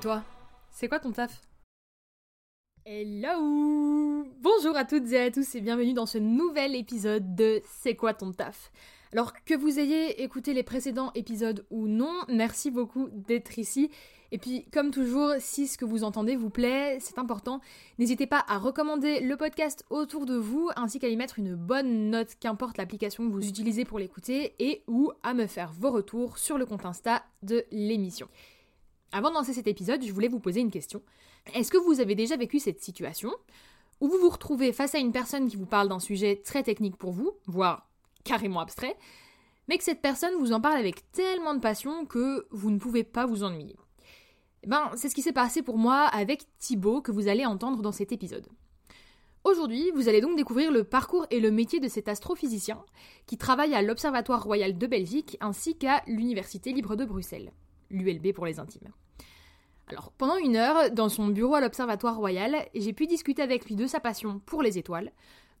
Toi? C'est quoi ton taf? Hello Bonjour à toutes et à tous et bienvenue dans ce nouvel épisode de C'est quoi ton taf? Alors que vous ayez écouté les précédents épisodes ou non, merci beaucoup d'être ici. Et puis, comme toujours, si ce que vous entendez vous plaît, c'est important, n'hésitez pas à recommander le podcast autour de vous, ainsi qu'à y mettre une bonne note, qu'importe l'application que vous utilisez pour l'écouter, et ou à me faire vos retours sur le compte Insta de l'émission. Avant de lancer cet épisode, je voulais vous poser une question. Est-ce que vous avez déjà vécu cette situation où vous vous retrouvez face à une personne qui vous parle d'un sujet très technique pour vous, voire carrément abstrait, mais que cette personne vous en parle avec tellement de passion que vous ne pouvez pas vous ennuyer? Eh ben, c'est ce qui s'est passé pour moi avec Thibaut que vous allez entendre dans cet épisode. Aujourd'hui, vous allez donc découvrir le parcours et le métier de cet astrophysicien qui travaille à l'Observatoire royal de Belgique ainsi qu'à l'Université libre de Bruxelles, l'ULB pour les intimes. Pendant une heure, dans son bureau à l'Observatoire royal, j'ai pu discuter avec lui de sa passion pour les étoiles,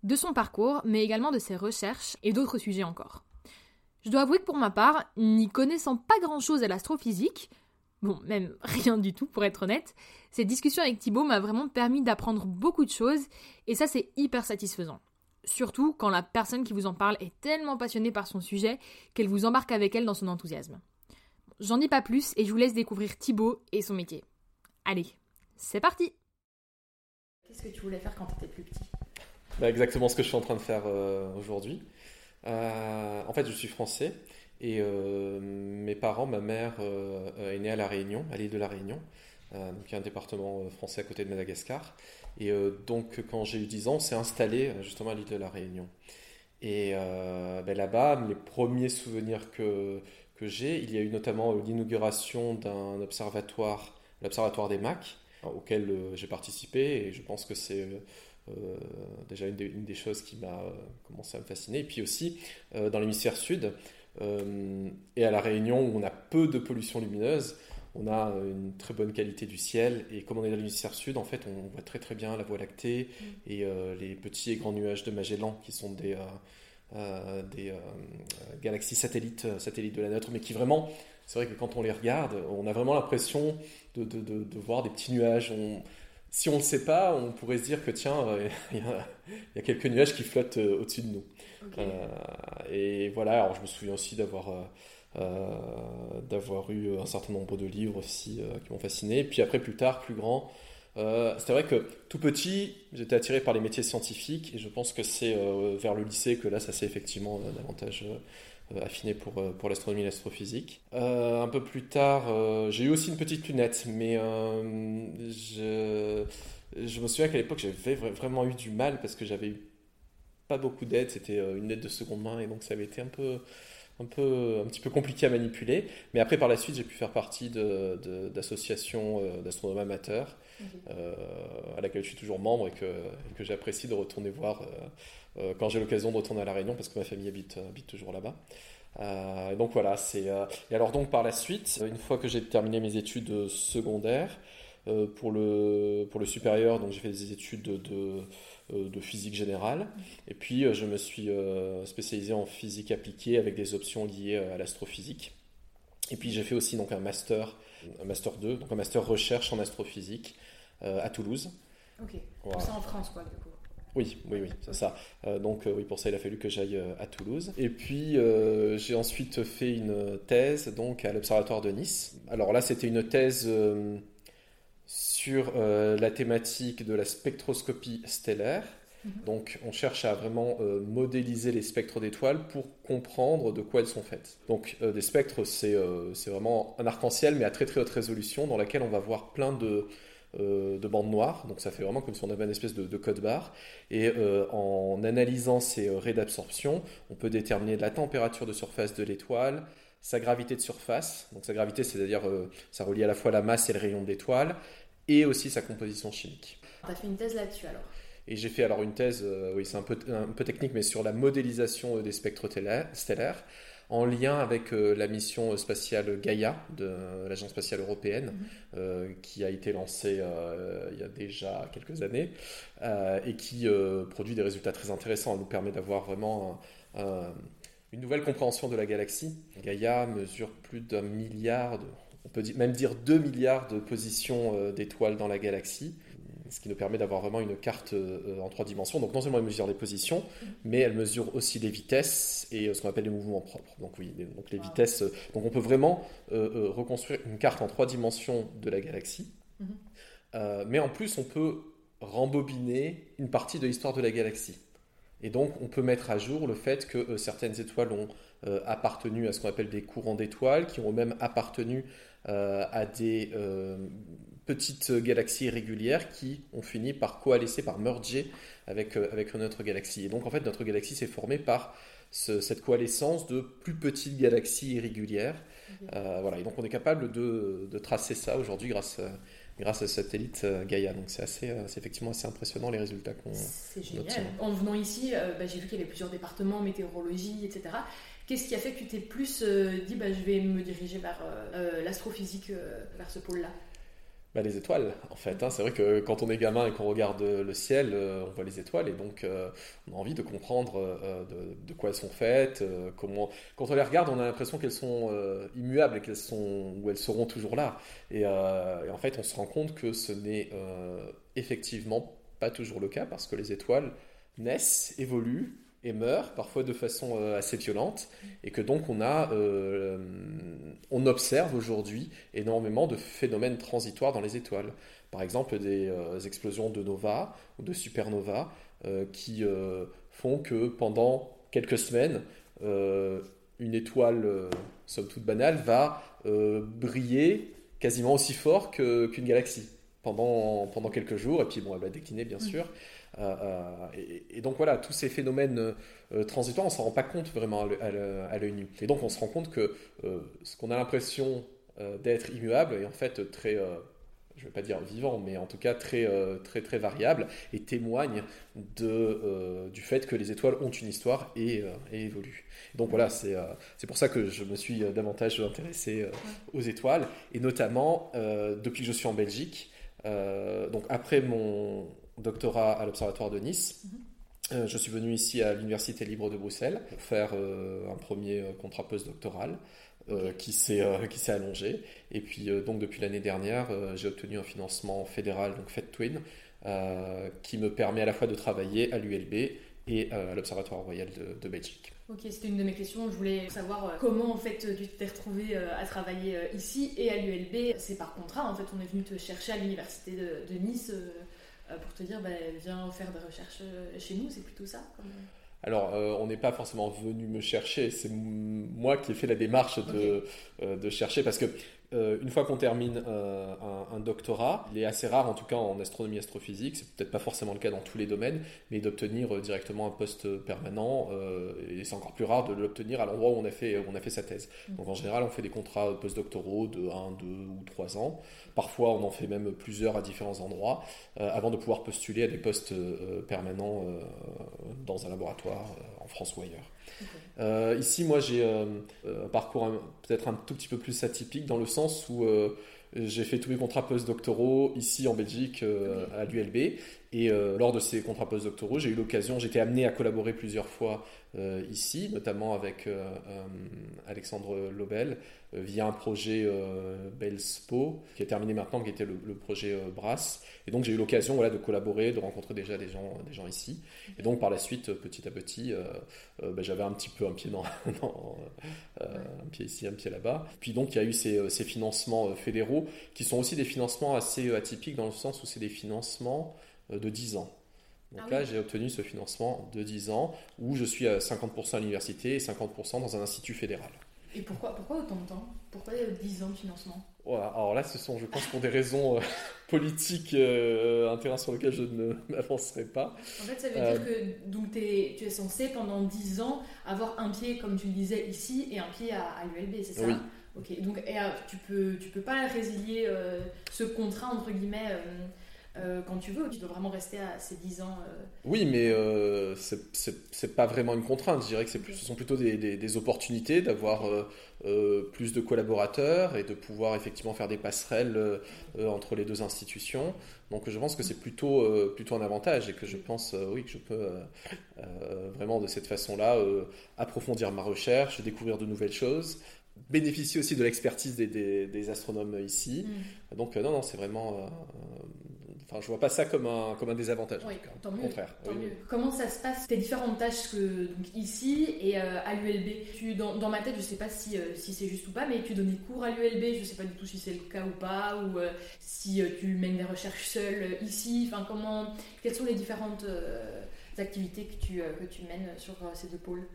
de son parcours, mais également de ses recherches et d'autres sujets encore. Je dois avouer que pour ma part, n'y connaissant pas grand-chose à l'astrophysique, bon, même rien du tout pour être honnête, cette discussion avec Thibaut m'a vraiment permis d'apprendre beaucoup de choses et ça c'est hyper satisfaisant. Surtout quand la personne qui vous en parle est tellement passionnée par son sujet qu'elle vous embarque avec elle dans son enthousiasme. J'en dis pas plus et je vous laisse découvrir Thibaut et son métier. Allez, c'est parti Qu'est-ce que tu voulais faire quand tu étais plus petit? Bah, Exactement ce que je suis en train de faire euh, aujourd'hui. Euh, en fait, je suis français et euh, mes parents, ma mère est née à La Réunion, à l'île de La Réunion, donc un département français à côté de Madagascar. Et donc, quand j'ai eu 10 ans, on s'est installé justement à l'île de La Réunion. Et ben, là-bas, les premiers souvenirs que, que j'ai. Il y a eu notamment euh, l'inauguration d'un observatoire, l'observatoire des MAC, auquel euh, j'ai participé et je pense que c'est euh, déjà une des, choses qui m'a commencé à me fasciner. Et puis aussi, dans l'hémisphère sud, et à La Réunion, où on a peu de pollution lumineuse, on a une très bonne qualité du ciel. Et comme on est dans l'hémisphère sud, en fait, on voit très très bien la Voie lactée mm. et les petits et grands nuages de Magellan, qui sont des, des euh, galaxies satellites, euh, satellites de la nôtre, mais qui vraiment, c'est vrai que quand on les regarde, on a vraiment l'impression de, de, de, voir des petits nuages. On, si on ne le sait pas, on pourrait se dire que tiens, il y, y, a quelques nuages qui flottent au-dessus de nous. et voilà, alors je me souviens aussi d'avoir d'avoir eu un certain nombre de livres aussi qui m'ont fasciné. Puis après, plus tard, plus grand, euh, c'est vrai que tout petit, j'étais attiré par les métiers scientifiques et je pense que c'est euh, vers le lycée que là, ça s'est effectivement euh, davantage affiné pour, l'astronomie et l'astrophysique. un peu plus tard, j'ai eu aussi une petite lunette, mais je, me souviens qu'à l'époque, j'avais vraiment eu du mal parce que j'avais eu pas beaucoup d'aide, c'était une lunette de seconde main et donc ça avait été un peu un, peu, un petit peu compliqué à manipuler. Mais après, par la suite, j'ai pu faire partie d'associations d'astronomes amateurs euh, à laquelle je suis toujours membre et que, que j'apprécie de retourner voir euh, euh, quand j'ai l'occasion de retourner à La Réunion parce que ma famille habite, habite toujours là-bas. donc voilà, c'est. et alors donc par la suite, une fois que j'ai terminé mes études secondaires, pour, le, pour le supérieur, j'ai fait des études de, de, physique générale. Et puis je me suis spécialisé en physique appliquée avec des options liées à l'astrophysique. Et puis j'ai fait aussi donc un master, un master 2, donc un master recherche en astrophysique euh, à Toulouse. Ok. Voilà. C'est en France, quoi, du coup. Oui, oui, oui, c'est ça. Euh, donc euh, oui, pour ça, il a fallu que j'aille à Toulouse. Et puis j'ai ensuite fait une thèse donc à l'Observatoire de Nice. Alors là, c'était une thèse sur la thématique de la spectroscopie stellaire. Mhm. Donc on cherche à vraiment modéliser les spectres d'étoiles pour comprendre de quoi elles sont faites. Donc des spectres, c'est vraiment un arc-en-ciel, mais à très très haute résolution, dans laquelle on va voir plein de euh, de bandes noires, donc ça fait vraiment comme si on avait une espèce de, code barre. Et euh, en analysant ces euh, raies d'absorption, on peut déterminer la température de surface de l'étoile, sa gravité de surface, donc sa gravité c'est-à-dire ça relie à la fois la masse et le rayon de l'étoile, et aussi sa composition chimique. Tu as fait une thèse là-dessus alors? Et j'ai fait alors une thèse, oui c'est un peu, un peu technique, mais sur la modélisation des spectres stellaires en lien avec euh, la mission spatiale Gaia de l'Agence spatiale européenne, mhm. euh, qui a été lancée euh, il y a déjà quelques années et qui produit des résultats très intéressants. Elle nous permet d'avoir vraiment une nouvelle compréhension de la galaxie. Gaia mesure plus d'un milliard de, on peut même dire 2 milliards de positions d'étoiles dans la galaxie ce qui nous permet d'avoir vraiment une carte en trois dimensions. Donc non seulement elle mesure les positions, mais elle mesure aussi les vitesses et ce qu'on appelle les mouvements propres. Donc oui, donc les vitesses. donc on peut vraiment reconstruire une carte en trois dimensions de la galaxie. Mhm. mais en plus, on peut rembobiner une partie de l'histoire de la galaxie. Et donc, on peut mettre à jour le fait que euh, certaines étoiles ont euh, appartenu à ce qu'on appelle des courants d'étoiles, qui ont même appartenu euh, à des petites galaxies irrégulières qui ont fini par coalescer, par merger avec, avec notre galaxie. Et donc, en fait, notre galaxie s'est formée par cette coalescence de plus petites galaxies irrégulières. voilà. Et donc, on est capable de, de tracer ça aujourd'hui grâce à grâce à ce satellite euh, Gaia. Donc c'est assez, euh, c'est effectivement assez impressionnant les résultats qu'on. C'est génial. En venant ici, euh, bah, j'ai vu qu'il y avait plusieurs départements, météorologie, etc. Qu'est-ce qui a fait que tu t'es plus dit, bah, je vais me diriger vers l'astrophysique, vers ce pôle-là? Bah, les étoiles, en fait. Hein. C'est vrai que quand on est gamin et qu'on regarde le ciel, euh, on voit les étoiles et donc euh, on a envie de comprendre euh, de, quoi elles sont faites, comment. Quand on les regarde, on a l'impression qu'elles sont immuables et qu'elles sont ou elles seront toujours là. Et, en fait, on se rend compte que ce n'est effectivement pas toujours le cas parce que les étoiles naissent, évoluent, et meurt, parfois de façon euh, assez violente, et que donc on, a, euh, on observe aujourd'hui énormément de phénomènes transitoires dans les étoiles. Par exemple, des euh, explosions de nova ou de supernova qui font que pendant quelques semaines, une étoile, somme toute banale, va briller quasiment aussi fort qu'une galaxie pendant, pendant quelques jours, et puis bon, elle va décliner bien sûr. Euh, euh, et, donc voilà, tous ces phénomènes euh, transitoires, on ne s'en rend pas compte vraiment à l'œil nu. Et donc on se rend compte que ce qu'on a l'impression d'être immuable est en fait très je ne vais pas dire vivant, mais en tout cas très, très, très variable, et témoigne de, du fait que les étoiles ont une histoire et, évoluent. Donc voilà, c'est pour ça que je me suis davantage intéressé aux étoiles, et notamment depuis que je suis en Belgique. donc après mon, doctorat à l'Observatoire de Nice. Mhm. Euh, je suis venu ici à l'Université libre de Bruxelles pour faire euh, un premier euh, contrat postdoctoral qui s'est qui allongé. Et puis donc depuis l'année dernière, j'ai obtenu un financement fédéral, donc FedTwin, qui me permet à la fois de travailler à l'ULB et à l'Observatoire royal de, Belgique. Ok, c'était une de mes questions. Je voulais savoir comment en fait tu t'es retrouvé à travailler ici et à l'ULB. C'est par contrat. En fait, on est venu te chercher à l'université de, de Nice pour te dire, bah, viens faire des recherches euh, chez nous, c'est plutôt ça Alors, euh, on n'est pas forcément venu me chercher, c'est moi qui ai fait la démarche de, de chercher parce que euh, une fois qu'on termine euh, un, doctorat, il est assez rare, en tout cas en astronomie astrophysique, c'est peut-être pas forcément le cas dans tous les domaines, mais d'obtenir euh, directement un poste permanent, et c'est encore plus rare de l'obtenir à l'endroit où on a fait, où on a fait sa thèse. Mm. Donc en général, on fait des contrats postdoctoraux de 1, 2 ou 3 ans. Parfois, on en fait même plusieurs à différents endroits, avant de pouvoir postuler à des postes permanents dans un laboratoire France ou ailleurs. Euh, ici, moi, j'ai euh, un parcours peut-être un tout petit peu plus atypique dans le sens où euh, j'ai fait tous mes contrats postdoctoraux ici en Belgique à l'ULB. Et lors de ces contrats postdoctoraux, j'ai eu l'occasion, j'étais amené à collaborer plusieurs fois ici, notamment avec Alexandre Lobel, via un projet Belspo, qui est terminé maintenant, qui était le, projet Brass. Et donc j'ai eu l'occasion voilà, de collaborer, de rencontrer déjà des gens, des gens ici. Et donc par la suite, petit à petit, euh, ben, j'avais un petit peu un pied dans, euh, un pied ici, un pied là-bas. Puis donc il y a eu ces, euh, ces, financements fédéraux qui sont aussi des financements assez atypiques dans le sens où c'est des financements de 10 ans. Donc ah là, j'ai obtenu ce financement de 10 ans où je suis à 50% à l'université et 50% dans un institut fédéral. Et pourquoi, pourquoi autant de temps? Pourquoi 10 ans de financement? Alors là, ce sont, je pense, pour des raisons euh, politiques euh, sur lesquelles je ne m'avancerai pas. En fait, ça veut dire euh, que donc, es, tu es censé, pendant 10 ans, avoir un pied, comme tu le disais, ici et un pied à, à l'ULB, c'est ça? Oui. Ok, donc et, tu peux, tu peux pas résilier ce contrat, entre guillemets euh, quand tu veux, tu dois vraiment rester à ces 10 ans. Euh. Oui, mais euh, c'est pas vraiment une contrainte. Je dirais que ce sont plutôt des, des, opportunités d'avoir euh, plus de collaborateurs et de pouvoir effectivement faire des passerelles entre les deux institutions. Donc je pense que c'est plutôt, plutôt un avantage et que je pense, oui, que je peux vraiment de cette façon-là approfondir ma recherche, découvrir de nouvelles choses bénéficie aussi de l'expertise des, astronomes ici. Mm. Donc non, non, c'est vraiment Enfin, je vois pas ça comme un, comme un désavantage. Oui, tant Au contraire. Comment ça se passe Tes différentes tâches que, ici et euh, à l'ULB tu, dans, dans, ma tête, je sais pas si, euh, si c'est juste ou pas, mais tu donnais cours à l'ULB, je sais pas du tout si c'est le cas ou pas, ou euh, si tu mènes des recherches seul ici. Enfin, comment, quelles sont les différentes activités que tu, que tu mènes sur ces deux pôles?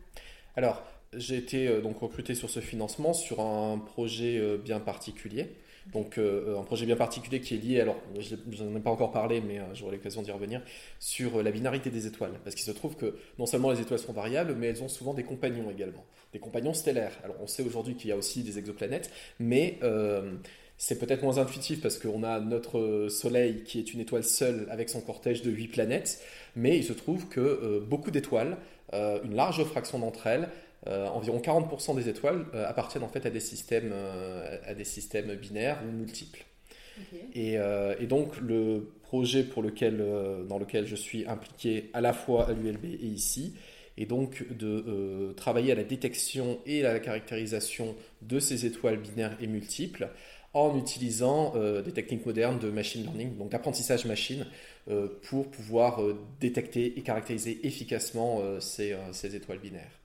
Alors, j'ai été donc recruté sur ce financement sur un projet bien particulier. Donc euh, un projet bien particulier qui est lié, alors je n'en ai pas encore parlé, mais euh, j'aurai l'occasion d'y revenir, sur euh, la binarité des étoiles. Parce qu'il se trouve que non seulement les étoiles sont variables, mais elles ont souvent des compagnons également, des compagnons stellaires. Alors on sait aujourd'hui qu'il y a aussi des exoplanètes, mais c'est peut-être moins intuitif parce qu'on a notre Soleil qui est une étoile seule avec son cortège de 8 planètes, mais il se trouve que beaucoup d'étoiles, une large fraction d'entre elles, euh, environ 40% des étoiles euh, appartiennent en fait à des systèmes, euh, à des systèmes binaires ou multiples. Et, donc le projet pour lequel, dans lequel je suis impliqué à la fois à l'ULB et ici, est donc de travailler à la détection et à la caractérisation de ces étoiles binaires et multiples en utilisant des techniques modernes de machine learning, donc d'apprentissage machine, pour pouvoir détecter et caractériser efficacement ces, ces étoiles binaires.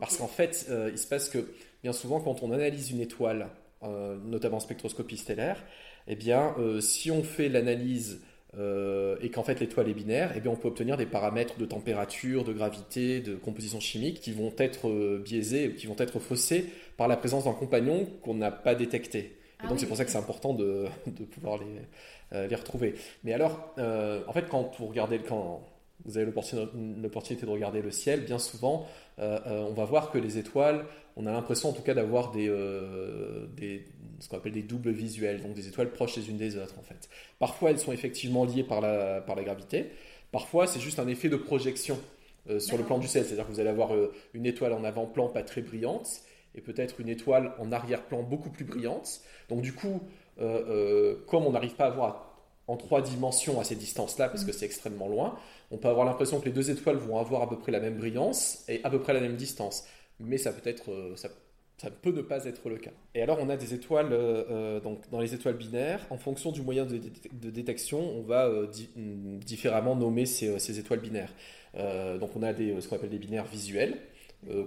Parce qu'en fait, euh, il se passe que bien souvent, quand on analyse une étoile, euh, notamment spectroscopie stellaire, eh bien, euh, si on fait l'analyse et qu'en fait l'étoile est binaire, eh bien, on peut obtenir des paramètres de température, de gravité, de composition chimique qui vont être biaisés, qui vont être faussés par la présence d'un compagnon qu'on n'a pas détecté. Et ah donc c'est pour ça que c'est important de, de pouvoir les, les, retrouver. Mais alors, en fait, quand vous regardez, quand vous avez l'opportunité de regarder le ciel, bien souvent, euh, euh, on va voir que les étoiles, on a l'impression en tout cas d'avoir euh, des, ce qu'on appelle des doubles visuels, donc des étoiles proches les unes des autres en fait. Parfois elles sont effectivement liées par la, par la gravité, parfois c'est juste un effet de projection sur le plan du ciel, c'est-à-dire que vous allez avoir une étoile en avant-plan pas très brillante et peut-être une étoile en arrière-plan beaucoup plus brillante. Donc du coup, comme on n'arrive pas à voir en trois dimensions à ces distances-là, parce que mm. c'est extrêmement loin, on peut avoir l'impression que les deux étoiles vont avoir à peu près la même brillance et à peu près la même distance. Mais ça peut être, euh, ça, peut ne pas être le cas. Et alors on a des étoiles, euh, euh, donc dans les étoiles binaires, en fonction du moyen de, détection, on va mm, différemment nommer ces, étoiles binaires. donc on a des, ce qu'on appelle des binaires visuels,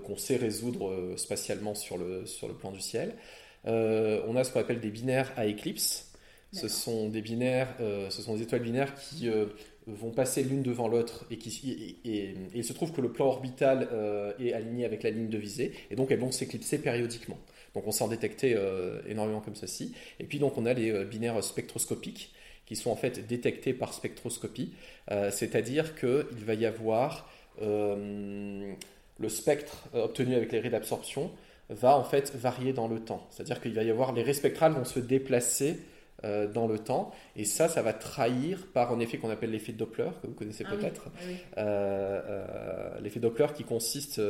qu'on sait résoudre spatialement sur le, sur le plan du ciel. on a ce qu'on appelle des binaires à éclipse. Ce sont des binaires, ce sont des étoiles binaires qui vont passer l'une devant l'autre et, qui, et, il se trouve que le plan orbital euh, est aligné avec la ligne de visée et donc elles vont s'éclipser périodiquement. Donc on s'en détectait euh, énormément comme ceci. Et puis donc on a les euh, binaires spectroscopiques qui sont en fait détectés par spectroscopie, c'est-à-dire qu'il va y avoir le spectre obtenu avec les raies d'absorption va en fait varier dans le temps. C'est-à-dire qu'il va y avoir les raies spectrales vont se déplacer euh, dans le temps. Et ça, ça va trahir par un effet qu'on appelle l'effet Doppler, que vous connaissez ah peut-être. Ah euh, euh, l'effet Doppler qui consiste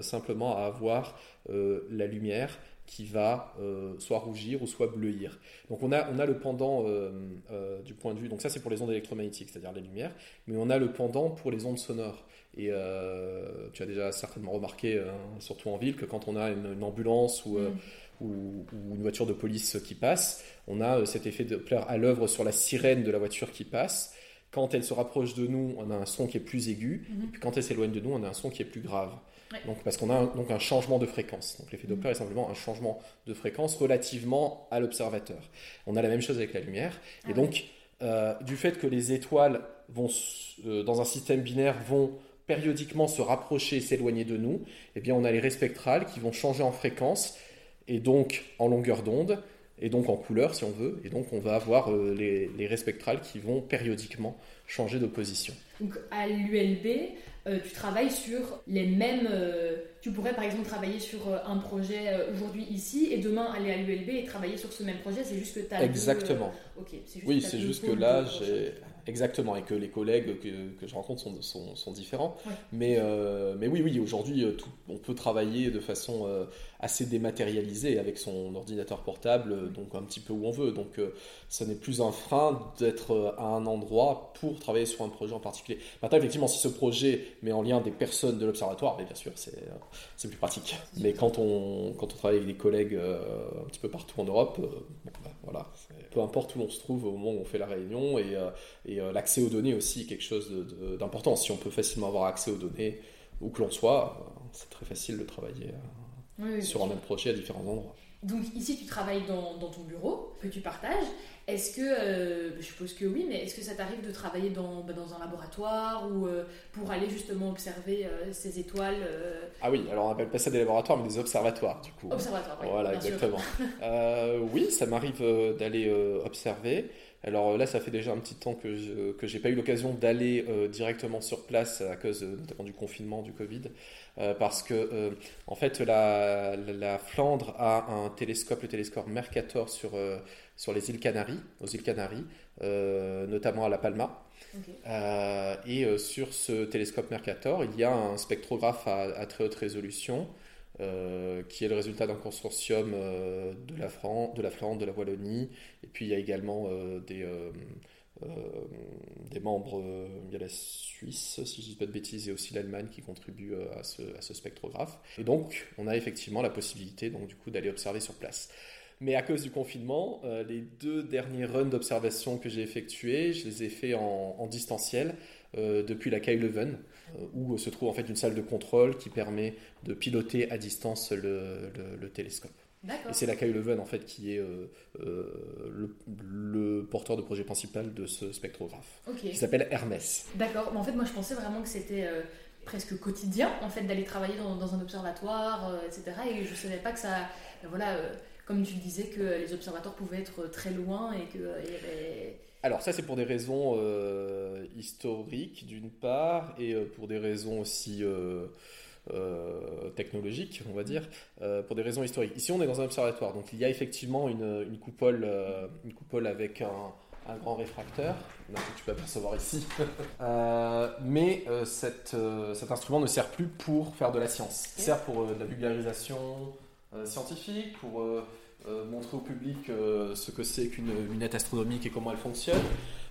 simplement à avoir la lumière qui va soit rougir ou soit bleuir. Donc on a, on a le pendant du point de vue, donc ça c'est pour les ondes électromagnétiques, c'est-à-dire les lumières, mais on a le pendant pour les ondes sonores. Et tu as déjà certainement remarqué, surtout en ville, que quand on a une, ambulance ou, mm ou, une voiture de police qui passe, on a euh, cet effet Doppler à l'œuvre sur la sirène de la voiture qui passe. Quand elle se rapproche de nous, on a un son qui est plus aigu, mhm. et puis quand elle s'éloigne de nous, on a un son qui est plus grave. Donc, parce qu'on a un, donc un changement de fréquence. Donc l'effet Doppler mhm. est simplement un changement de fréquence relativement à l'observateur. On a la même chose avec la lumière. et ah donc, euh, du fait que les étoiles vont, euh, dans un système binaire vont périodiquement se rapprocher et s'éloigner de nous, eh bien on a les raies spectrales qui vont changer en fréquence et donc en longueur d'onde, et donc en couleur si on veut, et donc on va avoir euh, les, les raies spectrales qui vont périodiquement changer de position. Donc à l'ULB, euh, tu travailles sur les mêmes... Euh, tu pourrais par exemple travailler sur un projet aujourd'hui ici et demain aller à l'ULB et travailler sur ce même projet, c'est juste que tu as... Exactement. oui, c'est juste que là, j'ai Exactement, et que les collègues que, que je rencontre sont, sont, sont différents. Mais, euh, mais oui, oui, aujourd'hui, euh, on peut travailler de façon euh, assez dématérialisée avec son ordinateur portable, donc un petit peu où on veut. Donc, ce n'est plus un frein d'être à un endroit pour travailler sur un projet en particulier. Maintenant, effectivement, si ce projet met en lien des personnes de l'observatoire, bien sûr, c'est c'est plus pratique. Mais quand on, quand on travaille avec des collègues un petit peu partout en Europe, bah, voilà, peu importe où l'on se trouve au moment où on fait la réunion, et, et l'accès aux données aussi quelque chose d'important. Si on peut facilement avoir accès aux données, où que l'on soit, c'est très facile de travailler sur un même projet à différents endroits. Donc ici, tu travailles dans, dans ton bureau que tu partages. Est-ce que, euh, je suppose que oui, mais est-ce que ça t'arrive de travailler dans, bah, dans un laboratoire ou euh, pour aller justement observer euh, ces étoiles Ah oui, alors on appelle pas ça des laboratoires, mais des observatoires du coup. Observatoires, oui. Voilà, exactement. oui, ça m'arrive d'aller observer. Alors là, ça fait déjà un petit temps que je que j'ai pas eu l'occasion d'aller directement sur place à cause notamment du confinement, du Covid. Euh, parce que euh, en fait la, Flandre a un télescope, le télescope Mercator sur, euh, sur les îles Canaries, aux îles Canaries, notamment à La Palma. et sur ce télescope Mercator, il y a un spectrographe à, très haute résolution qui est le résultat d'un consortium de, la de la Flandre, de la Wallonie, et puis il y a également des, euh, des membres, euh, il y a la Suisse, si je ne dis pas de bêtises, et aussi l'Allemagne qui contribuent euh, à ce, spectrographe. Et donc, on a effectivement la possibilité donc, du coup, d'aller observer sur place. Mais à cause du confinement, les deux derniers runs d'observation que j'ai effectués, je les ai faits en, distanciel depuis la Caille Leuven, où se trouve en fait une salle de contrôle qui permet de piloter à distance le, le télescope. Et c'est l'accueil Leuven en fait qui est euh, euh, le, porteur de projet principal de ce spectrographe, qui s'appelle Hermès. D'accord, mais en fait moi je pensais vraiment que c'était euh, presque quotidien en fait d'aller travailler dans, un observatoire, etc. Et je savais pas que ça, voilà, comme tu le disais, que les observatoires pouvaient être très loin et que y avait... Alors ça c'est pour des raisons historiques d'une part et pour des raisons aussi euh, technologique, on va dire, euh, pour des raisons historiques. Ici, on est dans un observatoire, donc il y a effectivement une, une coupole, euh, une coupole avec un, un grand réfracteur, que tu peux apercevoir ici. mais cette, cet instrument ne sert plus pour faire de la science. Il sert pour de la vulgarisation scientifique, pour montrer au public ce que c'est qu'une lunette astronomique et comment elle fonctionne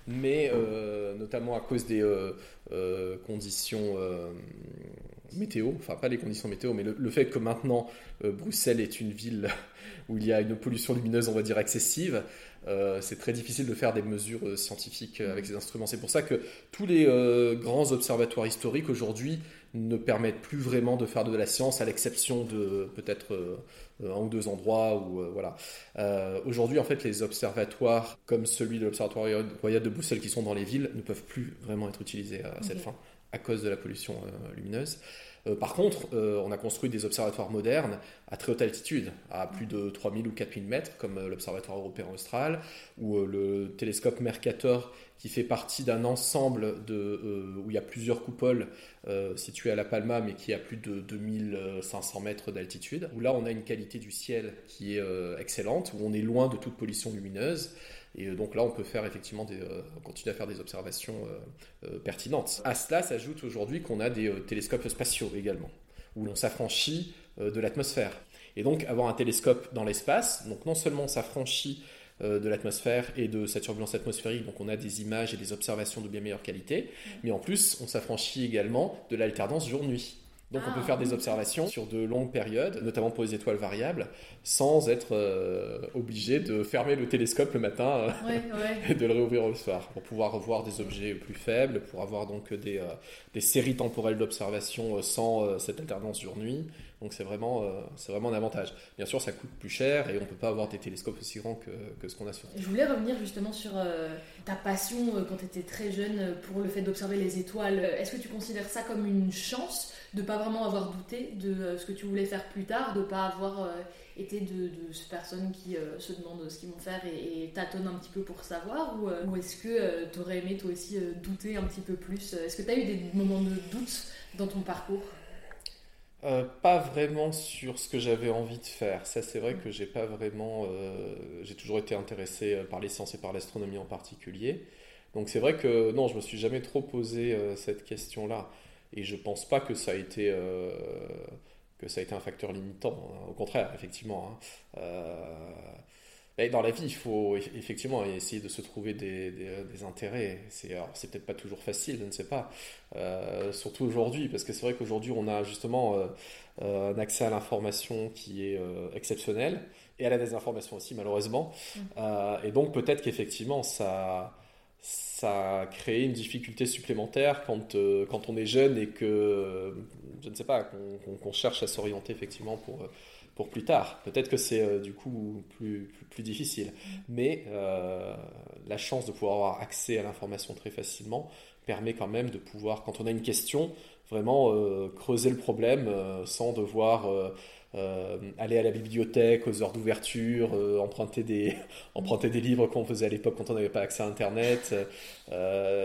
mais notamment à cause des conditions météo, enfin pas les conditions météo, mais le, fait que maintenant euh, Bruxelles est une ville où il y a une pollution lumineuse, on va dire, excessive, euh, c'est très difficile de faire des mesures euh, scientifiques avec ces instruments. C'est pour ça que tous les grands observatoires historiques aujourd'hui ne permettent plus vraiment de faire de la science, à l'exception de peut-être un ou deux endroits où voilà. aujourd'hui, en fait, les observatoires comme celui de l'observatoire royal de Bruxelles qui sont dans les villes ne peuvent plus vraiment être utilisés à cette fin à cause de la pollution lumineuse. Euh, par contre, euh, on a construit des observatoires modernes à très haute altitude, à plus de 3000 ou 4000 mètres, comme euh, l'Observatoire européen austral, ou le télescope Mercator, qui fait partie d'un ensemble de, où il y a plusieurs coupoles situées à La Palma, mais qui a plus de 2500 mètres d'altitude, où là on a une qualité du ciel qui est excellente, où on est loin de toute pollution lumineuse. Et donc là, on peut faire effectivement des, continuer à faire des observations pertinentes. À cela s'ajoute aujourd'hui qu'on a des télescopes spatiaux également, où l'on s'affranchit de l'atmosphère. Et donc avoir un télescope dans l'espace, donc non seulement on s'affranchit de l'atmosphère et de sa turbulence atmosphérique, donc on a des images et des observations de bien meilleure qualité, mais en plus on s'affranchit également de l'alternance jour-nuit. Donc on peut faire des ah. observations sur de longues périodes, notamment pour les étoiles variables, sans être euh, obligé de fermer le télescope le matin euh, et de le réouvrir le soir, pour pouvoir revoir des objets plus faibles, pour avoir donc des, euh, des séries temporelles d'observation sans cette alternance jour-nuit. Donc c'est vraiment, c'est vraiment un avantage. Bien sûr, ça coûte plus cher et on ne peut pas avoir des télescopes aussi grands que, que ce qu'on a sur Je voulais revenir justement sur ta passion quand tu étais très jeune pour le fait d'observer les étoiles. Est-ce que tu considères ça comme une chance de pas vraiment avoir douté de euh, ce que tu voulais faire plus tard, de pas avoir euh, été de, de ces personnes qui euh, se demandent ce qu'ils vont faire et, tâtonnent un petit peu pour savoir? Ou, est-ce que tu aurais aimé toi aussi douter un petit peu plus? Est-ce que tu as eu des moments de doute dans ton parcours? Pas vraiment sur ce que j'avais envie de faire. Ça, c'est vrai que j'ai pas vraiment. j'ai toujours été intéressé par les sciences et par l'astronomie en particulier. Donc c'est vrai que non, je me suis jamais trop posé cette question-là. Et je pense pas que ça a été, euh, que ça a été un facteur limitant. Hein. Au contraire, effectivement. Hein. Dans la vie, il faut effectivement essayer de se trouver des, des, intérêts. C'est, c'est peut-être pas toujours facile, je ne sais pas. Euh, surtout aujourd'hui, parce que c'est vrai qu'aujourd'hui, on a justement euh, euh, un accès à l'information qui est exceptionnel, et à la désinformation aussi, malheureusement. Mmh. et donc, peut-être qu'effectivement, ça, ça crée une difficulté supplémentaire quand, quand on est jeune et que, je ne sais pas, qu'on, cherche à s'orienter effectivement pour pour plus tard. Peut-être que c'est euh, du coup plus, plus, difficile. Mais euh, la chance de pouvoir avoir accès à l'information très facilement permet quand même de pouvoir, quand on a une question, vraiment euh, creuser le problème sans devoir aller à la bibliothèque aux heures d'ouverture, emprunter, des, emprunter des livres qu'on faisait à l'époque quand on n'avait pas accès à Internet.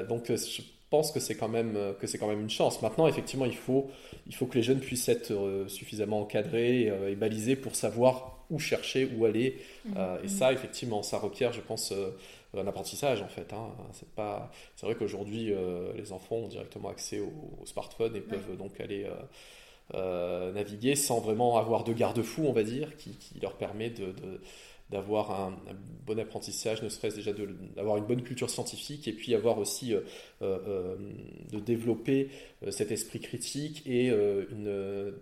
donc je pense que c'est quand même que c'est quand même une chance. Maintenant, effectivement, il faut il faut que les jeunes puissent être euh, suffisamment encadrés euh, et balisés pour savoir où chercher, où aller. Euh, et ça, effectivement, ça requiert, je pense, un apprentissage en fait. Hein. C'est pas, c'est vrai qu'aujourd'hui, les enfants ont directement accès au, smartphone et peuvent donc aller naviguer sans vraiment avoir de garde-fou, on va dire, qui, leur permet de d'avoir un, bon apprentissage, ne serait-ce déjà d'avoir une bonne culture scientifique et puis avoir aussi euh, euh, euh, de développer cet esprit critique et une,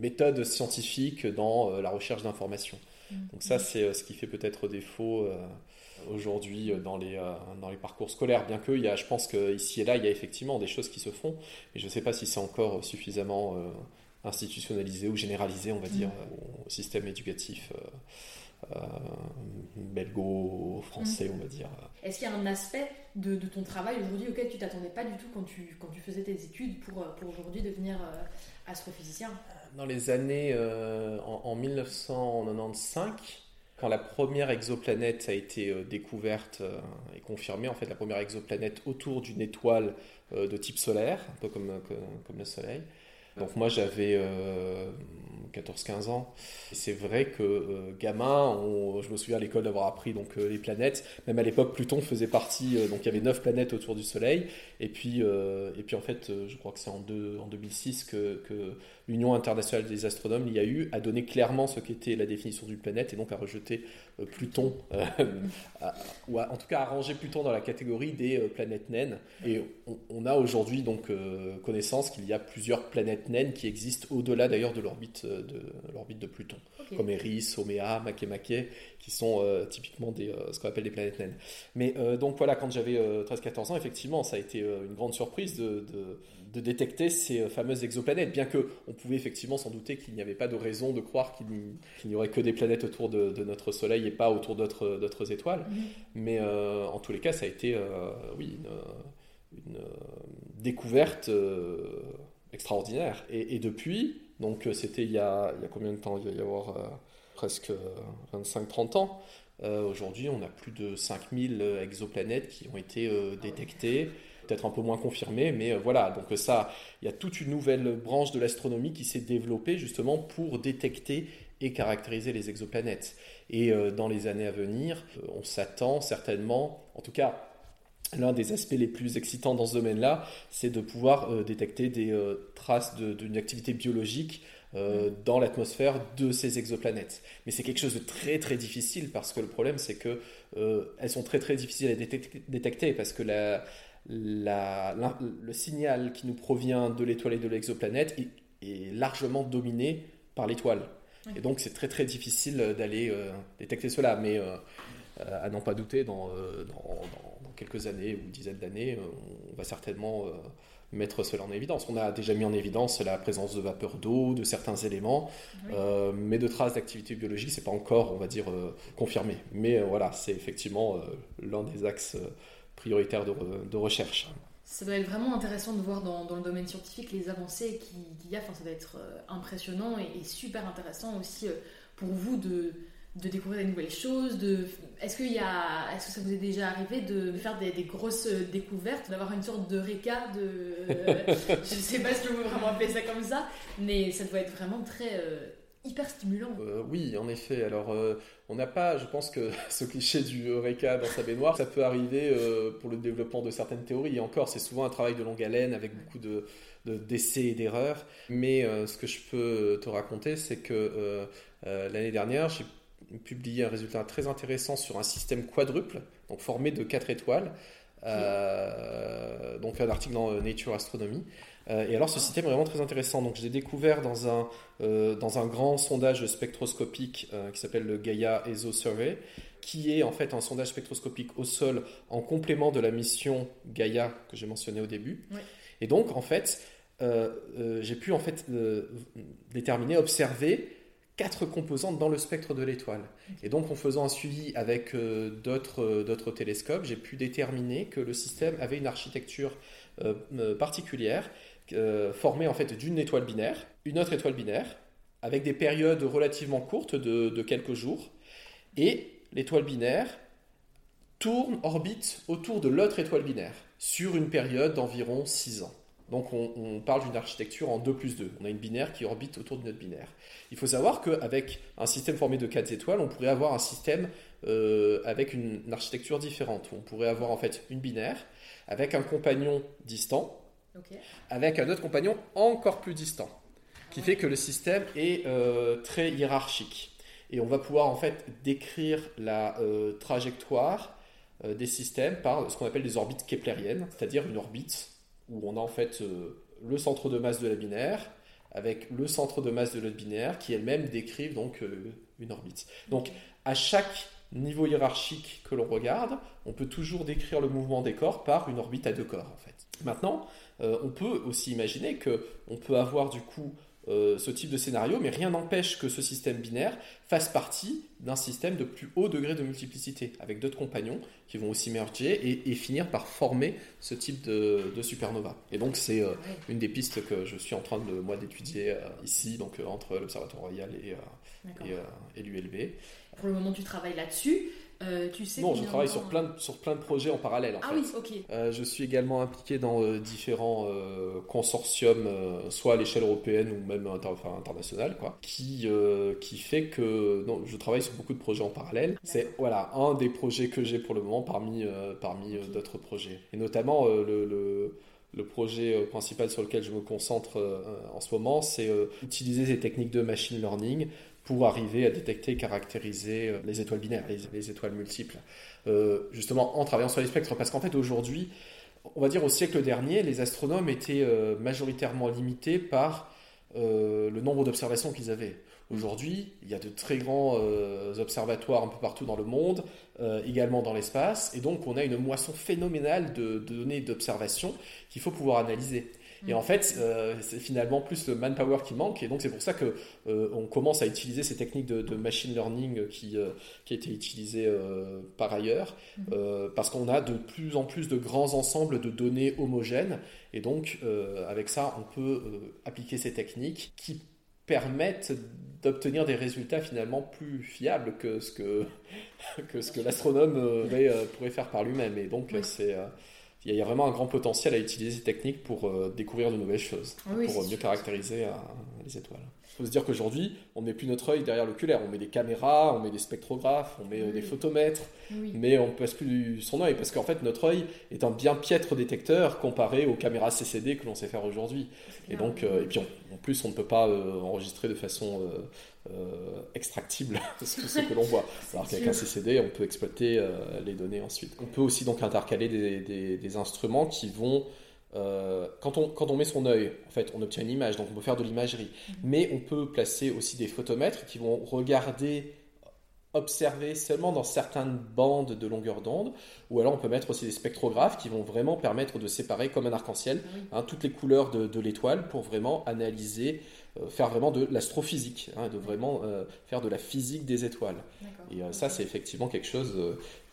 méthode scientifique dans la recherche d'informations. Mmh. Donc ça, c'est ce qui fait peut-être défaut aujourd'hui dans les, dans les parcours scolaires, bien que y a, je pense qu'ici et là, il y a effectivement des choses qui se font, mais je ne sais pas si c'est encore suffisamment institutionnalisé ou généralisé, on va dire, mmh. au système éducatif euh, belgo-français, on va dire. Est-ce qu'il y a un aspect de, ton travail aujourd'hui auquel tu t'attendais pas du tout quand tu, quand tu faisais tes études pour, pour aujourd'hui devenir euh, astrophysicien? Dans les années, euh, en, 1995, quand la première exoplanète a été découverte et confirmée, en fait la première exoplanète autour d'une étoile de type solaire, un peu comme, comme, comme le Soleil. Donc moi j'avais 14-15 ans. C'est vrai que euh, gamin, je me souviens à l'école d'avoir appris donc euh, les planètes. Même à l'époque, Pluton faisait partie. Euh, donc il y avait 9 planètes autour du Soleil. Et puis, et puis en fait, je crois que c'est en, en 2006 que, que l'Union internationale des astronomes, l'IAU, a donné clairement ce qu'était la définition d'une planète et donc a rejeté euh, Pluton, euh, ou en tout cas a rangé Pluton dans la catégorie des euh, planètes naines. Et on, a aujourd'hui donc connaissance qu'il y a plusieurs planètes naines qui existent au-delà d'ailleurs de l'orbite de, l'orbite de Pluton, comme Eris, Omea, Makemake, qui sont typiquement des, ce qu'on appelle des planètes naines. Mais donc voilà, quand j'avais 13-14 ans, effectivement, ça a été une grande surprise de de détecter ces euh, fameuses exoplanètes, bien que on pouvait effectivement s'en douter qu'il n'y avait pas de raison de croire qu'il n'y aurait que des planètes autour de, notre Soleil et pas autour d'autres étoiles. Mhm. Mais euh, en tous les cas, ça a été euh, oui, une, découverte extraordinaire. Et, depuis, donc c'était il, y a combien de temps? Il va y avoir presque 25-30 ans. Aujourd'hui, on a plus de 5000 exoplanètes qui ont été détectées peut-être un peu moins confirmé, mais euh, voilà, donc euh, ça, il y a toute une nouvelle branche de l'astronomie qui s'est développée justement pour détecter et caractériser les exoplanètes. Et euh, dans les années à venir, on s'attend certainement, en tout cas, l'un des aspects les plus excitants dans ce domaine-là, c'est de pouvoir détecter des traces d'une activité biologique dans l'atmosphère de ces exoplanètes. Mais c'est quelque chose de très très difficile parce que le problème c'est que elles sont très très difficiles à détecter parce que la, le signal qui nous provient de l'étoile et de l'exoplanète est, largement dominé par l'étoile. Et donc c'est très très difficile d'aller euh, détecter cela. Mais euh, euh, à n'en pas douter, dans, dans, quelques années ou dizaines d'années, on va certainement mettre cela en évidence. On a déjà mis en évidence la présence de vapeur d'eau, de certains éléments, mais de traces d'activité biologique, c'est pas encore, on va dire, confirmé. Mais voilà, c'est effectivement l'un des axes prioritaire de, recherche. Ça doit être vraiment intéressant de voir dans, le domaine scientifique les avancées qu'il y a. Enfin, ça doit être euh, impressionnant et, super intéressant aussi euh, pour vous de, de découvrir des nouvelles choses. De... Est-ce, qu'il y a... Est-ce que ça vous est déjà arrivé de faire des, grosses euh, découvertes, d'avoir une sorte de réca de... je ne sais pas si on peut vraiment appeler ça comme ça, mais ça doit être vraiment très hyper stimulant. Euh, oui, en effet. Alors, euh, on n'a pas, je pense que ce cliché du Eureka dans sa baignoire, ça peut arriver euh, pour le développement de certaines théories. Et encore, c'est souvent un travail de longue haleine avec beaucoup de d'essais et d'erreurs. Mais ce que je peux te raconter, c'est que l'année dernière, publié un résultat très intéressant sur un système quadruple, donc formé de quatre étoiles. donc fait un article dans Nature Astronomy. et alors ce système est vraiment très intéressant. Donc je l'ai découvert dans un, dans un grand sondage spectroscopique qui s'appelle le Gaia ESO Survey, qui est en fait un sondage spectroscopique au sol en complément de la mission Gaia que j'ai mentionné au début. Et donc en fait, euh, euh, j'ai pu en fait euh, déterminer, observer quatre composantes dans le spectre de l'étoile. Et donc en faisant un suivi avec d'autres télescopes, j'ai pu déterminer que le système avait une architecture particulière formée en fait d'une étoile binaire, une autre étoile binaire, avec des périodes relativement courtes de, de quelques jours, et l'étoile binaire tourne, orbite autour de l'autre étoile binaire sur une période d'environ 6 ans. Donc on, parle d'une architecture en 2 plus 2. On a une binaire qui orbite autour d'une autre binaire. Il faut savoir qu'avec un système formé de 4 étoiles, on pourrait avoir un système euh, avec une, architecture différente. On pourrait avoir en fait une binaire avec un compagnon distant, avec un autre compagnon encore plus distant, qui fait que le système est euh, très hiérarchique. Et on va pouvoir en fait décrire la euh, trajectoire des systèmes par ce qu'on appelle des orbites keplériennes, c'est-à-dire une orbite où on a en fait euh, le centre de masse de la binaire avec le centre de masse de l'autre binaire qui elles-mêmes décrivent donc euh, une orbite. Donc à chaque niveau hiérarchique que l'on regarde, on peut toujours décrire le mouvement des corps par une orbite à deux corps en fait. Maintenant, euh, on peut aussi imaginer que on peut avoir du coup euh, ce type de scénario, mais rien n'empêche que ce système binaire fasse partie d'un système de plus haut degré de multiplicité, avec d'autres compagnons qui vont aussi merger et, finir par former ce type de, supernova. Et donc c'est euh, une des pistes que je suis en train de moi d'étudier euh, ici, donc entre l'Observatoire royal et, et l'ULB. Pour le moment, tu travailles là-dessus. Euh, tu sais non, je travaille sur plein, de, sur plein de projets en parallèle. En ah oui, ok. Euh, je suis également impliqué dans euh, différents consortiums, soit à l'échelle européenne ou même enfin, internationale, quoi, qui, qui fait que non, je travaille sur beaucoup de projets en parallèle. C'est voilà, un des projets que j'ai pour le moment parmi, parmi d'autres projets. Et notamment le, le le projet principal sur lequel je me concentre en ce moment, c'est utiliser ces techniques de machine learning pour arriver à détecter et caractériser euh, les étoiles binaires, les, étoiles multiples, euh, justement en travaillant sur les spectres. Parce qu'en fait, aujourd'hui, on va dire au siècle dernier, les astronomes étaient euh, majoritairement limités par le nombre d'observations qu'ils avaient. Aujourd'hui, il y a de très grands observatoires un peu partout dans le monde, également dans l'espace, et donc on a une moisson phénoménale de, de données d'observation qu'il faut pouvoir analyser. Et en fait, euh, c'est finalement plus le manpower qui manque. Et donc, c'est pour ça que euh, on commence à utiliser ces techniques de, machine learning qui, euh, qui étaient utilisées par ailleurs, mhm. parce qu'on a de plus en plus de grands ensembles de données homogènes. Et donc, avec ça, on peut appliquer ces techniques qui permettent d'obtenir des résultats finalement plus fiables que ce que, que, ce que l'astronome pourrait, faire par lui-même. Et donc, c'est il y a vraiment un grand potentiel à utiliser ces techniques pour euh, découvrir de nouvelles choses, pour mieux caractériser euh, les étoiles. Il faut se dire qu'aujourd'hui, on ne met plus notre œil derrière l'oculaire. On met des caméras, on met des spectrographes, on met euh, des photomètres, mais on ne passe plus son œil parce qu'en fait, notre œil est un bien piètre détecteur comparé aux caméras CCD que l'on sait faire aujourd'hui. Et donc, et puis en plus, on ne peut pas enregistrer de façon euh, extractible ce, que l'on voit. Alors qu'avec un CCD, on peut exploiter euh, les données ensuite. On peut aussi donc intercaler des, instruments qui vont euh, quand, on, quand on met son œil, en fait, on obtient une image, donc on peut faire de l'imagerie. Mm-hmm. Mais on peut placer aussi des photomètres qui vont regarder, observer seulement dans certaines bandes de longueur d'onde, ou alors on peut mettre aussi des spectrographes qui vont vraiment permettre de séparer comme un arc-en-ciel hein, toutes les couleurs de, de l'étoile pour vraiment analyser faire vraiment de l'astrophysique, hein, de vraiment euh, faire de la physique des étoiles. Et euh, ça, c'est effectivement quelque chose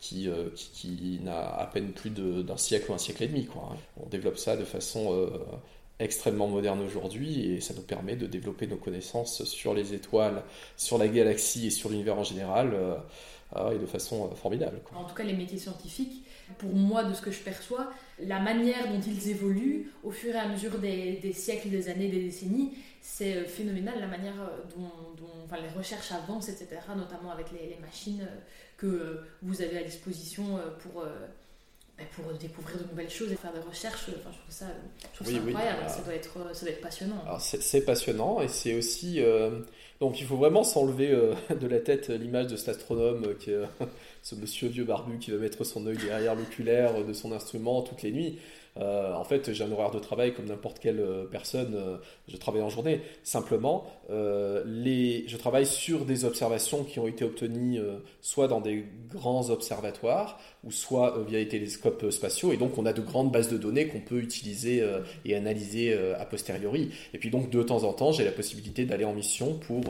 qui, qui, n'a à peine plus d'un siècle ou un siècle et demi. Quoi, hein. On développe ça de façon extrêmement moderne aujourd'hui et ça nous permet de développer nos connaissances sur les étoiles, sur la galaxie et sur l'univers en général et de façon formidable. En tout cas, les métiers scientifiques, pour moi, de ce que je perçois, la manière dont ils évoluent au fur et à mesure des, des siècles, des années, des décennies, c'est euh, phénoménal la manière euh, dont, enfin, les recherches avancent, etc., notamment avec les, machines euh, que vous avez à disposition pour, pour découvrir de nouvelles choses et faire des recherches. Enfin, je trouve ça, je trouve ça incroyable. Ça, doit être, ça doit être passionnant. c'est passionnant et c'est aussi. Donc il faut vraiment s'enlever de la tête l'image de cet astronome est ce monsieur vieux barbu qui va mettre son œil derrière l'oculaire de son instrument toutes les nuits. Euh, en fait, j'ai un horaire de travail comme n'importe quelle euh, personne. Euh, je travaille en journée. Simplement, les, je travaille sur des observations qui ont été obtenues soit dans des grands observatoires ou soit via les télescopes spatiaux. Et donc, on a de grandes bases de données qu'on peut utiliser et analyser a posteriori. Et puis donc, de temps en temps, j'ai la possibilité d'aller en mission pour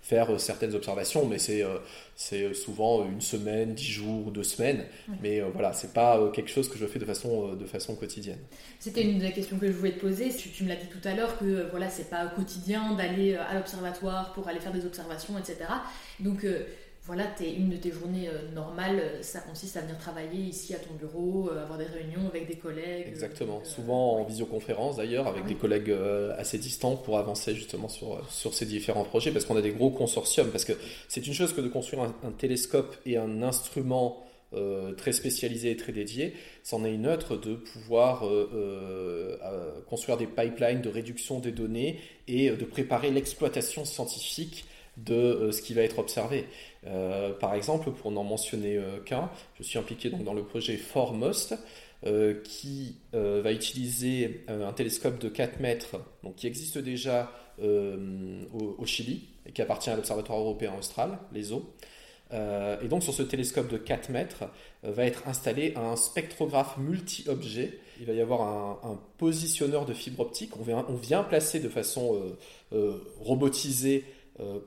faire certaines observations, mais c'est c'est souvent une semaine, dix jours, deux semaines. Mais voilà, c'est pas quelque chose que je fais de façon, de façon quotidienne. C'était une des questions que je voulais te poser. Tu, tu me l'as dit tout à l'heure que euh, voilà, c'est pas quotidien d'aller euh, à l'observatoire pour aller faire des observations, etc. Donc euh, voilà, es, une de tes journées normales, ça consiste à venir travailler ici à ton bureau, avoir des réunions avec des collègues. Exactement, souvent en visioconférence d'ailleurs, avec des collègues assez distants pour avancer justement sur, sur ces différents projets, parce qu'on a des gros consortiums, parce que c'est une chose que de construire un télescope et un instrument euh, très spécialisé et très dédié, c'en est une autre de pouvoir euh, euh, construire des pipelines de réduction des données et de préparer l'exploitation scientifique de ce qui va être observé. par exemple, pour n'en mentionner qu'un, je suis impliqué donc dans le projet FORMOST, qui va utiliser un télescope de 4 mètres, donc qui existe déjà au, Chili et qui appartient à l'Observatoire européen austral, l'ESO, euh, et donc sur ce télescope de 4 mètres euh, va être installé un spectrographe multi-objet. Il va y avoir un, positionneur de fibre optique. On vient, placer de façon euh, robotisée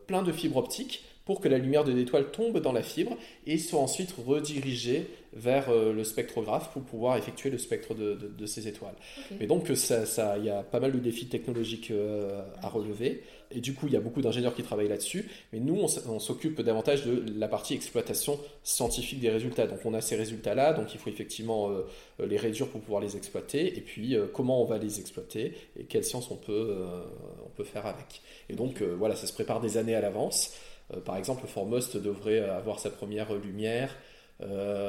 plein de fibres optiques pour que la lumière de l'étoile tombe dans la fibre et soit ensuite redirigée vers le spectrographe pour pouvoir effectuer le spectre de, ces étoiles. Mais donc il ça, y a pas mal de défis technologiques à relever. Et du coup, il y a beaucoup d'ingénieurs qui travaillent là-dessus. Mais nous, on s'occupe davantage de la partie exploitation scientifique des résultats. Donc, on a ces résultats-là. Donc, il faut effectivement euh, euh, les réduire pour pouvoir les exploiter. Et puis, euh, comment on va les exploiter et quelle science on peut, on peut faire avec. Et donc, voilà, ça se prépare des années à l'avance. Par exemple, Formost devrait avoir sa première lumière.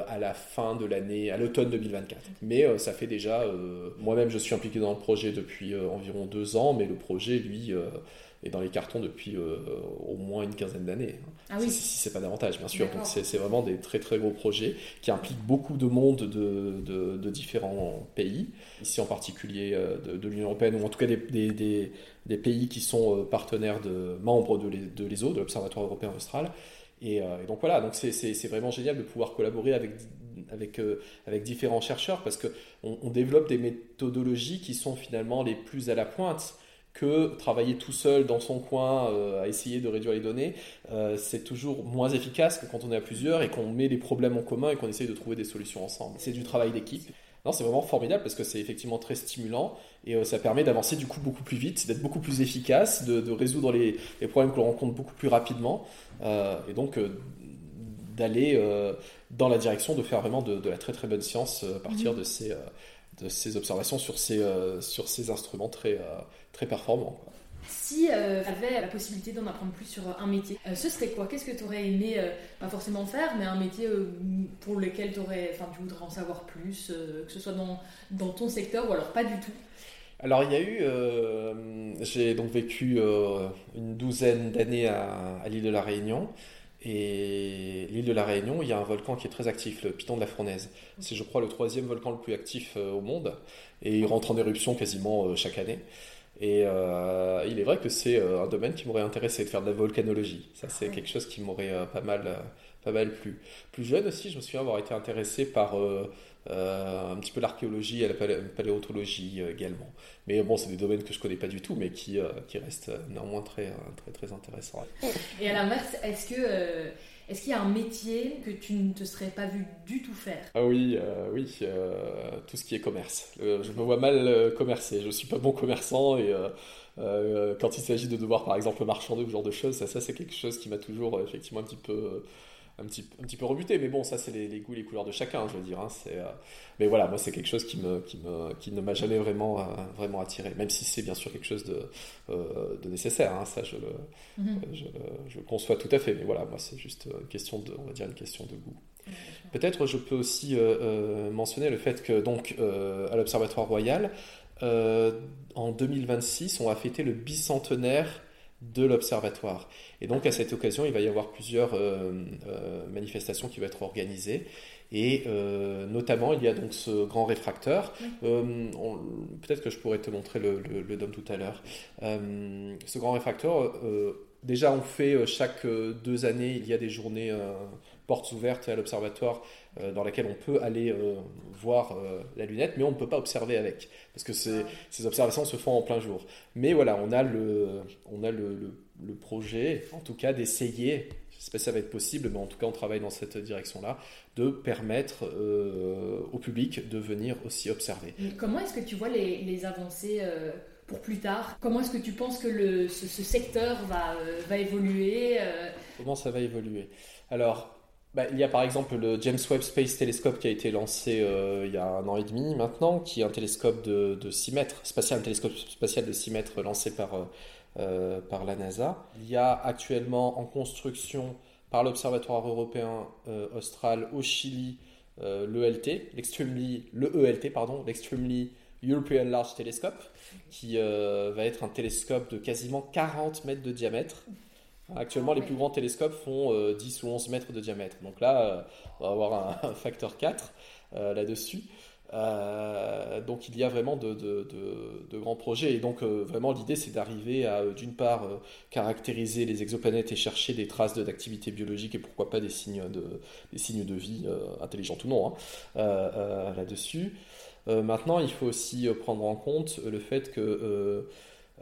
à la fin de l'année, à l'automne 2024. Mais ça fait déjà, moi-même je suis impliqué dans le projet depuis environ deux ans, mais le projet, lui, et dans les cartons depuis euh, au moins une quinzaine d'années. Ah oui. Si, c'est pas davantage, bien sûr. Donc c'est vraiment des très très gros projets qui impliquent beaucoup de monde de, de, différents pays, ici en particulier euh, de, l'Union européenne, ou en tout cas des, des, des, pays qui sont euh, partenaires de membres de l'ESO, de l'Observatoire européen austral. Et, donc voilà, donc c'est vraiment génial de pouvoir collaborer avec, avec, avec différents chercheurs parce qu'on on développe des méthodologies qui sont finalement les plus à la pointe que travailler tout seul dans son coin euh, à essayer de réduire les données, euh, c'est toujours moins efficace que quand on est à plusieurs et qu'on met les problèmes en commun et qu'on essaye de trouver des solutions ensemble. C'est du travail d'équipe. Non, c'est vraiment formidable parce que c'est effectivement très stimulant et euh, ça permet d'avancer du coup beaucoup plus vite, d'être beaucoup plus efficace, de, résoudre les, problèmes que l'on rencontre beaucoup plus rapidement et donc d'aller dans la direction de faire vraiment de, la très très bonne science à partir mmh. de ces de ces observations sur ces, euh, sur ces instruments très, euh, très performants. Si euh, tu avais la possibilité d'en apprendre plus sur un métier, ce serait quoi? Qu'est-ce que tu aurais aimé, pas forcément faire, mais un métier pour lequel aurais, tu voudrais en savoir plus, que ce soit dans, dans ton secteur ou alors pas du tout? Alors il y a eu, j'ai donc vécu une douzaine d'années à, à l'île de la Réunion et l'île de la Réunion, il y a un volcan qui est très actif, le Piton de la Fournaise. C'est, je crois, le troisième volcan le plus actif euh, au monde. Et il rentre en éruption quasiment euh, chaque année. Et euh, il est vrai que c'est un domaine qui m'aurait intéressé de faire de la volcanologie. Ça, c'est quelque chose qui m'aurait pas mal, pas mal plu. Plus jeune aussi, je me souviens avoir été intéressé par euh, un petit peu l'archéologie et la paléontologie euh, également. Mais bon, c'est des domaines que je connais pas du tout, mais qui, euh, qui restent néanmoins très, très, très intéressants. Et à l'inverse, est-ce que est-ce qu'il y a un métier que tu ne te serais pas vu du tout faire? Ah oui, oui, tout ce qui est commerce. je me vois mal commercer. Je suis pas bon commerçant et quand il s'agit de devoir, par exemple, marchander ou ce genre de choses, ça, ça c'est quelque chose qui m'a toujours effectivement un petit peu un petit, un petit peu rebuté, mais bon, ça c'est les, les, goûts, les couleurs de chacun, je veux dire. Hein, c'est, euh, mais voilà, moi c'est quelque chose qui, me, qui, me, qui ne m'a jamais vraiment, euh, vraiment attiré, même si c'est bien sûr quelque chose de, euh, de nécessaire, hein, ça je le, mhm. je, je, conçois tout à fait, mais voilà, moi c'est juste une question de, on va dire une question de goût. Peut-être je peux aussi mentionner le fait que donc à l'Observatoire Royal, en 2026, on va fêter le bicentenaire de l'observatoire. Et donc à cette occasion, il va y avoir plusieurs manifestations qui vont être organisées. Et euh, notamment, il y a donc ce grand réfracteur. Euh, peut-être que je pourrais te montrer le, le, DOM tout à l'heure. Euh, ce grand réfracteur, déjà on fait chaque deux années, il y a des journées portes ouvertes à l'observatoire dans laquelle on peut aller voir la lunette, mais on ne peut pas observer avec, parce que ah ces observations se font en plein jour. Mais voilà, on a le, on a le, le projet, en tout cas, d'essayer je ne sais pas si ça va être possible, mais en tout cas, on travaille dans cette direction-là, de permettre euh, au public de venir aussi observer. comment est-ce que tu vois les, avancées euh, pour plus tard? Comment est-ce que tu penses que le, ce, secteur va, euh, va évoluer Comment ça va évoluer? Alors, bah, il y a par exemple le James Webb Space Telescope qui a été lancé il y a un an et demi maintenant, qui est un télescope de, de 6 mètres, spatial, un télescope spatial de 6 mètres lancé par euh, par la NASA. Il y a actuellement en construction par l'Observatoire européen euh, austral au Chili euh, l'ELT, l'extremely, le ELT, pardon, l'Extremely European Large Telescope, qui va être un télescope de quasiment 40 mètres de diamètre. Actuellement, les plus grands télescopes font 10 ou 11 mètres de diamètre. Donc là, on va avoir un, facteur 4 là-dessus. Euh, donc il y a vraiment de, grands projets et donc euh, vraiment l'idée c'est d'arriver à euh, d'une part caractériser les exoplanètes et chercher des traces d'activité biologique et pourquoi pas des signes de, des signes de vie intelligente ou non hein, là-dessus. maintenant il faut aussi prendre en compte le fait que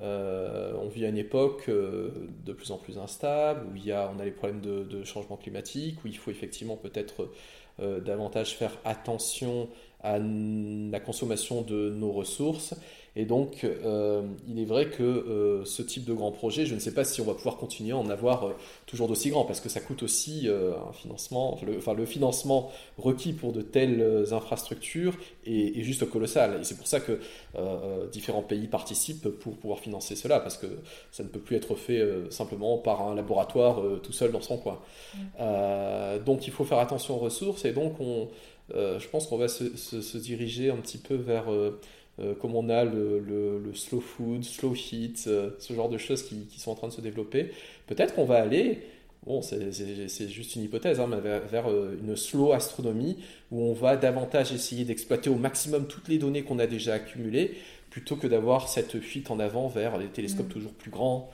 on vit à une époque de plus en plus instable, où on a les problèmes de, de changement climatique, où il faut effectivement peut-être davantage faire attention à la consommation de nos ressources. Et donc, euh, il est vrai que euh, ce type de grand projet, je ne sais pas si on va pouvoir continuer à en avoir euh, toujours d'aussi grand, parce que ça coûte aussi un financement, le, enfin le financement requis pour de telles infrastructures est, est juste colossal. Et c'est pour ça que différents pays participent pour pouvoir financer cela, parce que ça ne peut plus être fait simplement par un laboratoire tout seul dans son coin. Mmh. donc, il faut faire attention aux ressources, et donc on je pense qu'on va se, diriger un petit peu vers, euh, euh, comme on a le, slow food, slow heat, ce genre de choses qui, sont en train de se développer. Peut-être qu'on va aller, bon, c'est juste une hypothèse, hein, mais vers, une slow astronomie où on va davantage essayer d'exploiter au maximum toutes les données qu'on a déjà accumulées plutôt que d'avoir cette fuite en avant vers des télescopes mm. toujours plus grands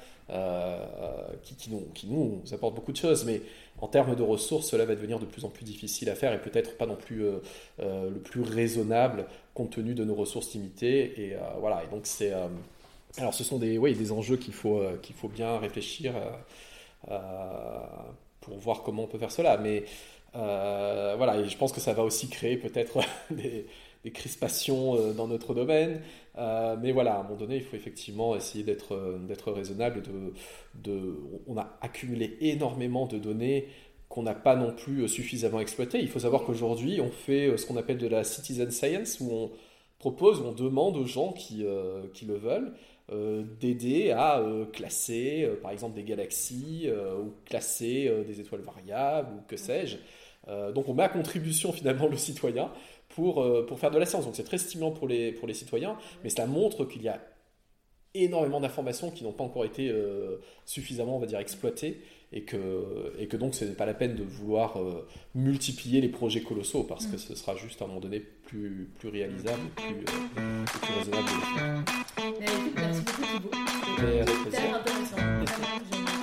qui, qui, nous, qui nous apportent beaucoup de choses. Mais en termes de ressources, cela va devenir de plus en plus difficile à faire et peut-être pas non plus euh, euh, le plus raisonnable compte tenu de nos ressources limitées. Et euh, voilà, et donc c'est. alors ce sont des, des enjeux qu'il faut, qu'il faut bien réfléchir pour voir comment on peut faire cela. Mais voilà, et je pense que ça va aussi créer peut-être des, des, crispations dans notre domaine. mais voilà, à un moment donné, il faut effectivement essayer d'être, d'être raisonnable. De, de, on a accumulé énormément de données qu'on n'a pas non plus suffisamment exploitées. Il faut savoir qu'aujourd'hui, on fait ce qu'on appelle de la citizen science, où on propose, on demande aux gens qui, qui le veulent, d'aider à classer par exemple des galaxies ou classer des étoiles variables ou que sais-je. donc on met à contribution finalement le citoyen pour, pour faire de la science. Donc c'est très stimulant pour les, pour les citoyens, mais cela montre qu'il y a énormément d'informations qui n'ont pas encore été euh, suffisamment, on va dire, exploitées et que, et que donc ce n'est pas la peine de vouloir euh, multiplier les projets colossaux parce que mm. ce sera juste à un moment donné plus, plus réalisable et plus, euh, plus raisonnable. merci beaucoup Thibaut. C'était intéressant.